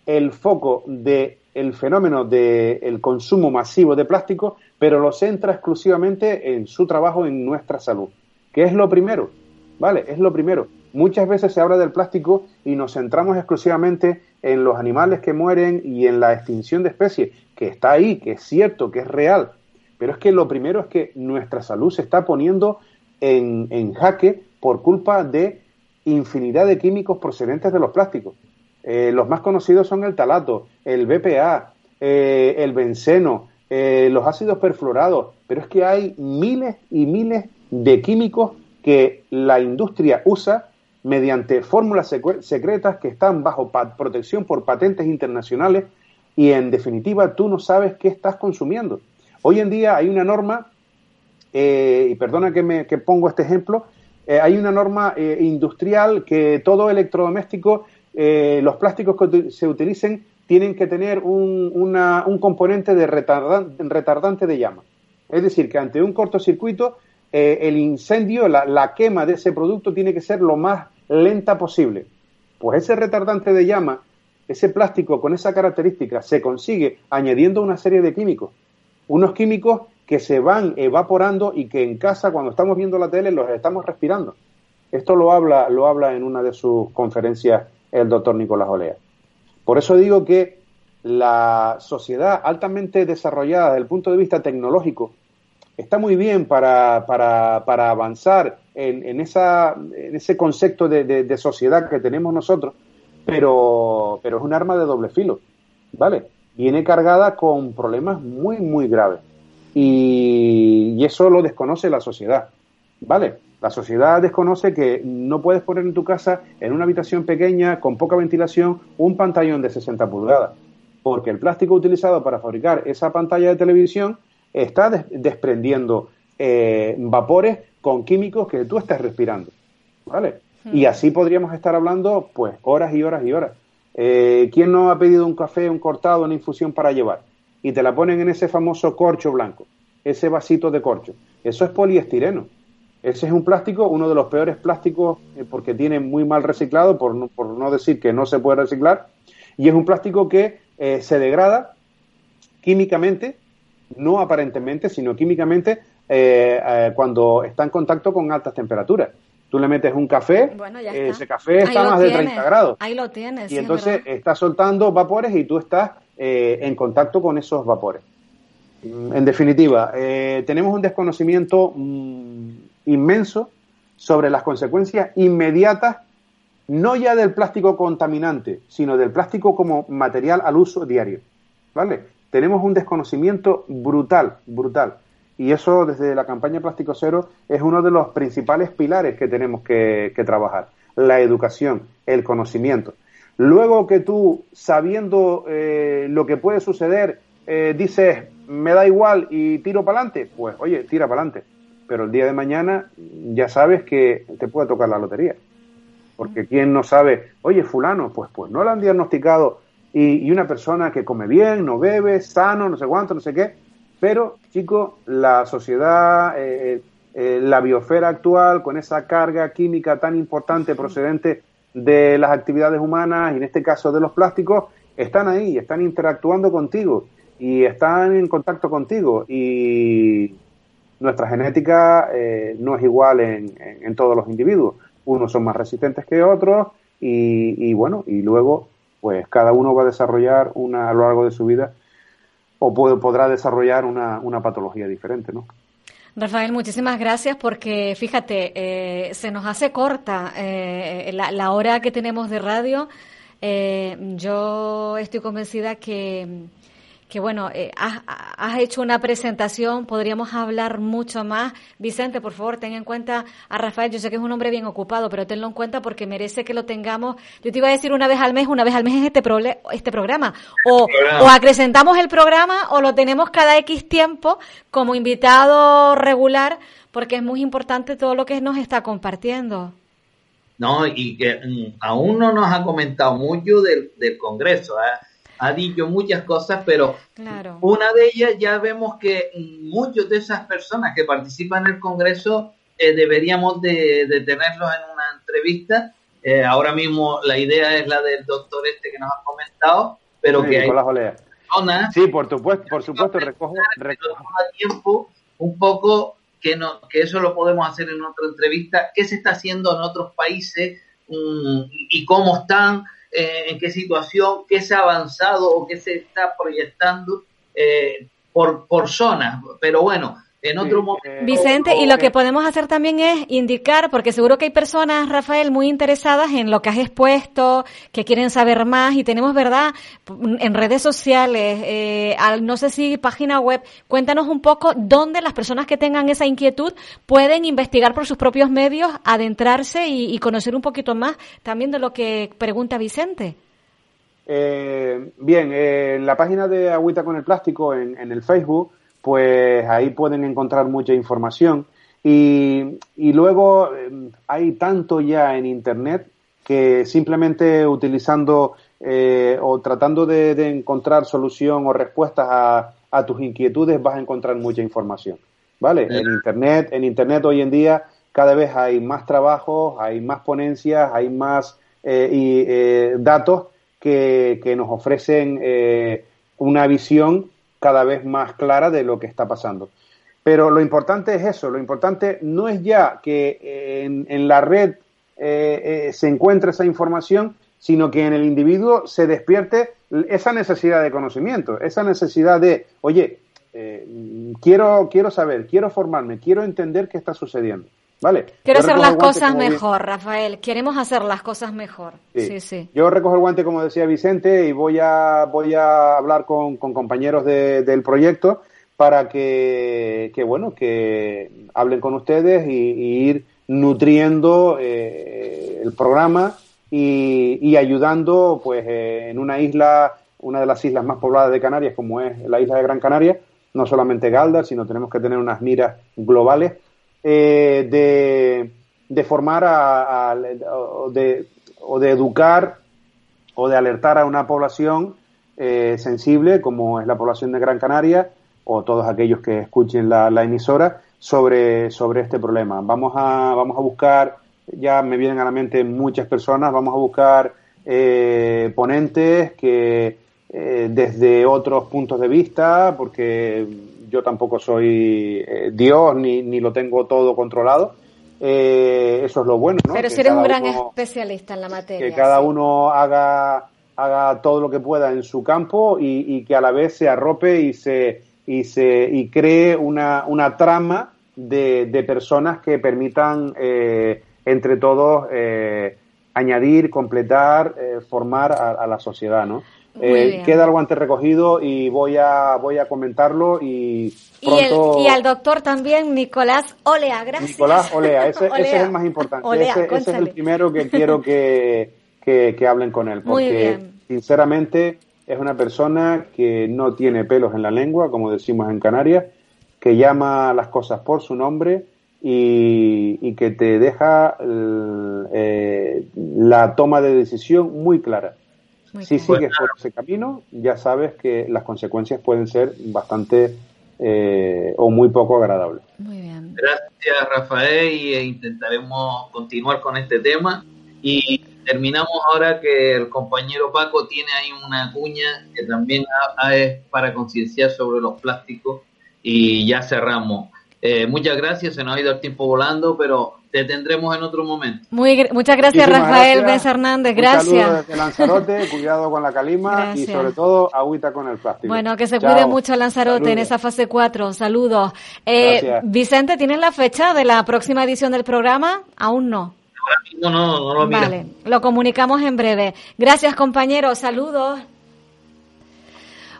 el foco del el fenómeno del consumo masivo de plástico, pero lo centra exclusivamente en su trabajo en nuestra salud, que es lo primero, ¿vale? Es lo primero. Muchas veces se habla del plástico y nos centramos exclusivamente en los animales que mueren y en la extinción de especies, que está ahí, que es cierto, que es real, pero es que lo primero es que nuestra salud se está poniendo en, en jaque por culpa de infinidad de químicos procedentes de los plásticos. Eh, los más conocidos son el talato, el BPA, eh, el benceno, eh, los ácidos perfluorados, pero es que hay miles y miles de químicos que la industria usa mediante fórmulas secretas que están bajo protección por patentes internacionales y en definitiva tú no sabes qué estás consumiendo. Hoy en día hay una norma, y perdona que, me, que pongo este ejemplo, hay una norma industrial que todo electrodoméstico eh, los plásticos que se utilicen tienen que tener un, un componente de retardante, de llama. Es decir, que ante un cortocircuito, eh, el incendio, la, la, quema de ese producto tiene que ser lo más lenta posible. Pues ese retardante de llama, ese plástico con esa característica, se consigue añadiendo una serie de químicos. Unos químicos que se van evaporando y que en casa, cuando estamos viendo la tele, los estamos respirando. Esto lo habla, lo habla en una de sus conferencias el doctor Nicolás Olea. Por eso digo que la sociedad altamente desarrollada desde el punto de vista tecnológico está muy bien para, para, avanzar en, esa, en, ese concepto de, sociedad que tenemos nosotros, pero, pero es un arma de doble filo, ¿vale? Viene cargada con problemas muy, muy graves. Y, y eso lo desconoce la sociedad, ¿vale? La sociedad desconoce que no puedes poner en tu casa, en una habitación pequeña, con poca ventilación, un pantallón de 60 pulgadas, porque el plástico utilizado para fabricar esa pantalla de televisión está desprendiendo eh, vapores con químicos que tú estás respirando. ¿Vale? Y hmm. así podríamos estar hablando, pues, horas y horas y horas. Eh, ¿Quién no ha pedido un café, un cortado, una infusión para llevar? Y te la ponen en ese famoso corcho blanco, ese vasito de corcho. Eso es poliestireno ese es un plástico, uno de los peores plásticos eh, porque tiene muy mal reciclado, por no, por no decir que no se puede reciclar, y es un plástico que eh, se degrada químicamente, no aparentemente, sino químicamente, eh, cuando está en contacto con altas temperaturas. Tú le metes un café, ese café está más de 30 grados. Ahí lo tienes. Y entonces está soltando vapores y tú estás en contacto con esos vapores. En definitiva, tenemos un desconocimiento mm, inmenso sobre las consecuencias inmediatas, no ya del plástico contaminante, sino del plástico como material al uso diario. ¿Vale? Tenemos un desconocimiento brutal, brutal. Y eso desde la campaña Plástico Cero es uno de los principales pilares que tenemos que, trabajar. La educación, el conocimiento. Luego que tú, sabiendo eh, lo que puede suceder, eh, dices, me da igual y tiro para adelante, pues oye, tira para adelante pero el día de mañana ya sabes que te puede tocar la lotería. Porque quién no sabe, oye, fulano, pues, pues no lo han diagnosticado y, una persona que come bien, no bebe, sano, no sé cuánto, no sé qué, pero, chicos, la sociedad, eh, eh, la biosfera actual, con esa carga química tan importante procedente de las actividades humanas, y en este caso de los plásticos, están ahí, están interactuando contigo y están en contacto contigo. Y nuestra genética eh, no es igual en, todos los individuos. Unos son más resistentes que otros y, bueno, y luego pues cada uno va a desarrollar una a lo largo de su vida o puede, podrá desarrollar una, una patología diferente, ¿no? Rafael, muchísimas gracias porque fíjate, eh, se nos hace corta eh, la, la, hora que tenemos de radio. yo estoy convencida que que bueno, eh, has, hecho una presentación, podríamos hablar mucho más. Vicente, por favor, ten en cuenta a Rafael, yo sé que es un hombre bien ocupado, pero tenlo en cuenta porque merece que lo tengamos. Yo te iba a decir una vez al mes, una vez al mes es este, este programa. O, o acrecentamos el programa o lo tenemos cada X tiempo como invitado regular, porque es muy importante todo lo que nos está compartiendo. No, y que mm, aún no nos ha comentado mucho del, del Congreso. ¿eh? Ha dicho muchas cosas, pero una de ellas ya vemos que muchas de esas personas que participan en el Congreso eh, deberíamos de, tenerlos en una entrevista. Eh, ahora mismo la idea es la del doctor este que nos ha comentado, pero que hay personas... Sí, por supuesto, por supuesto, recojo, recojo. tiempo un poco que, no, que eso lo podemos hacer en otra entrevista, qué se está haciendo en otros países mm, y cómo están, eh, en qué situación, qué se ha avanzado o qué se está proyectando eh, por, por zonas. Pero bueno, en otro momento. Vicente, y lo que podemos hacer también es indicar, porque seguro que hay personas, Rafael, muy interesadas en lo que has expuesto, que quieren saber más, y tenemos, ¿verdad?, en redes sociales, eh, no sé si página web, cuéntanos un poco dónde las personas que tengan esa inquietud pueden investigar por sus propios medios, adentrarse y, conocer un poquito más también de lo que pregunta Vicente. Eh, bien, en la página de Agüita con el Plástico, en el Facebook, pues ahí pueden encontrar mucha información. Y, luego eh, hay tanto ya en Internet que simplemente utilizando eh, o tratando de, encontrar solución o respuestas a, tus inquietudes vas a encontrar mucha información. ¿Vale? En Internet, en Internet hoy en día cada vez hay más trabajos, hay más ponencias, hay más eh, y, datos que, que, nos ofrecen una visión cada vez más clara de lo que está pasando. Pero lo importante es eso, lo importante no es ya que eh, en, la red eh, eh, se encuentre esa información, sino que en el individuo se despierte esa necesidad de conocimiento, esa necesidad de, oye, quiero, quiero saber, quiero formarme, quiero entender qué está sucediendo. ¿Vale? Quiero hacer las cosas mejor, Rafael. Queremos hacer las cosas mejor. Sí. sí, Yo recojo el guante, como decía Vicente, y voy a, voy a hablar con, compañeros del proyecto para que, bueno, que hablen con ustedes y, ir nutriendo eh, el programa y, ayudando, pues, eh, en una isla, una de las islas más pobladas de Canarias, como es la isla de Gran Canaria, no solamente Galdar, sino tenemos que tener unas miras globales eh, de, formar a, o, de, educar o de alertar a una población eh, sensible como es la población de Gran Canaria o todos aquellos que escuchen la, emisora sobre, sobre este problema. Vamos a, vamos a buscar, ya me vienen a la mente muchas personas, vamos a buscar eh, ponentes que desde otros puntos de vista, porque yo tampoco soy eh, Dios ni, ni, lo tengo todo controlado. Eh, eso es lo bueno, ¿no? Pero si eres un gran especialista en la materia. Que cada uno haga, haga todo lo que pueda en su campo y, que a la vez se arrope y se y se y cree una, una trama de, de personas que permitan eh, entre todos añadir, completar, formar a, a, la sociedad, ¿no? Eh, queda el guante recogido y voy a voy a comentarlo y pronto... y, al doctor también Nicolás Olea gracias. Nicolás Olea ese, es el más importante ese, es el primero que quiero [laughs] que, que, hablen con él porque sinceramente es una persona que no tiene pelos en la lengua como decimos en Canarias que llama las cosas por su nombre y, y que te deja eh, la toma de decisión muy clara si sigues por ese camino, ya sabes que las consecuencias pueden ser bastante eh, o muy poco agradables. Muy bien. Gracias, Rafael, y e intentaremos continuar con este tema. Y terminamos ahora que el compañero Paco tiene ahí una cuña que también es para concienciar sobre los plásticos y ya cerramos. Eh, muchas gracias, se nos ha ido el tiempo volando, pero te tendremos en otro momento. Muy, muchas gracias, Rafael Benz Hernández. Gracias. Lanzarote, [laughs] cuidado con la calima y sobre todo agüita con el plástico. Bueno, que se cuide mucho Lanzarote en esa fase 4. Saludos. Eh, Vicente, ¿tienes la fecha de la próxima edición del programa? Aún no. No, no, no, lo Vale, lo comunicamos en breve. Gracias, compañeros. Saludos.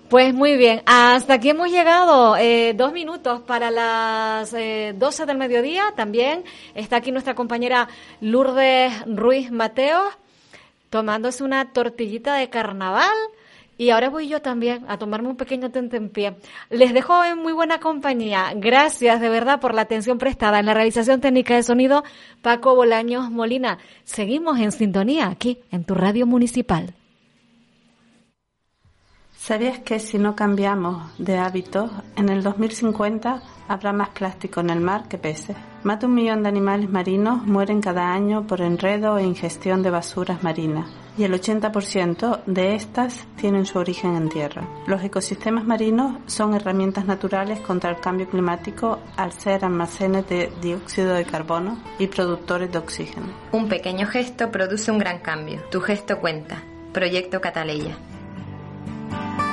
Pues muy bien, hasta aquí hemos llegado. Eh, dos minutos para las eh, 12 del mediodía. También está aquí nuestra compañera Lourdes Ruiz Mateo tomándose una tortillita de carnaval. Y ahora voy yo también a tomarme un pequeño pie. Les dejo en muy buena compañía. Gracias de verdad por la atención prestada en la realización técnica de sonido. Paco Bolaños Molina. Seguimos en sintonía aquí en tu radio municipal. ¿Sabías que si no cambiamos de hábitos, en el 2050 habrá más plástico en el mar que peces? Más de un millón de animales marinos mueren cada año por enredo e ingestión de basuras marinas y el 80% de estas tienen su origen en tierra. Los ecosistemas marinos son herramientas naturales contra el cambio climático al ser almacenes de dióxido de carbono y productores de oxígeno. Un pequeño gesto produce un gran cambio. Tu gesto cuenta. Proyecto Cataleya. Bye.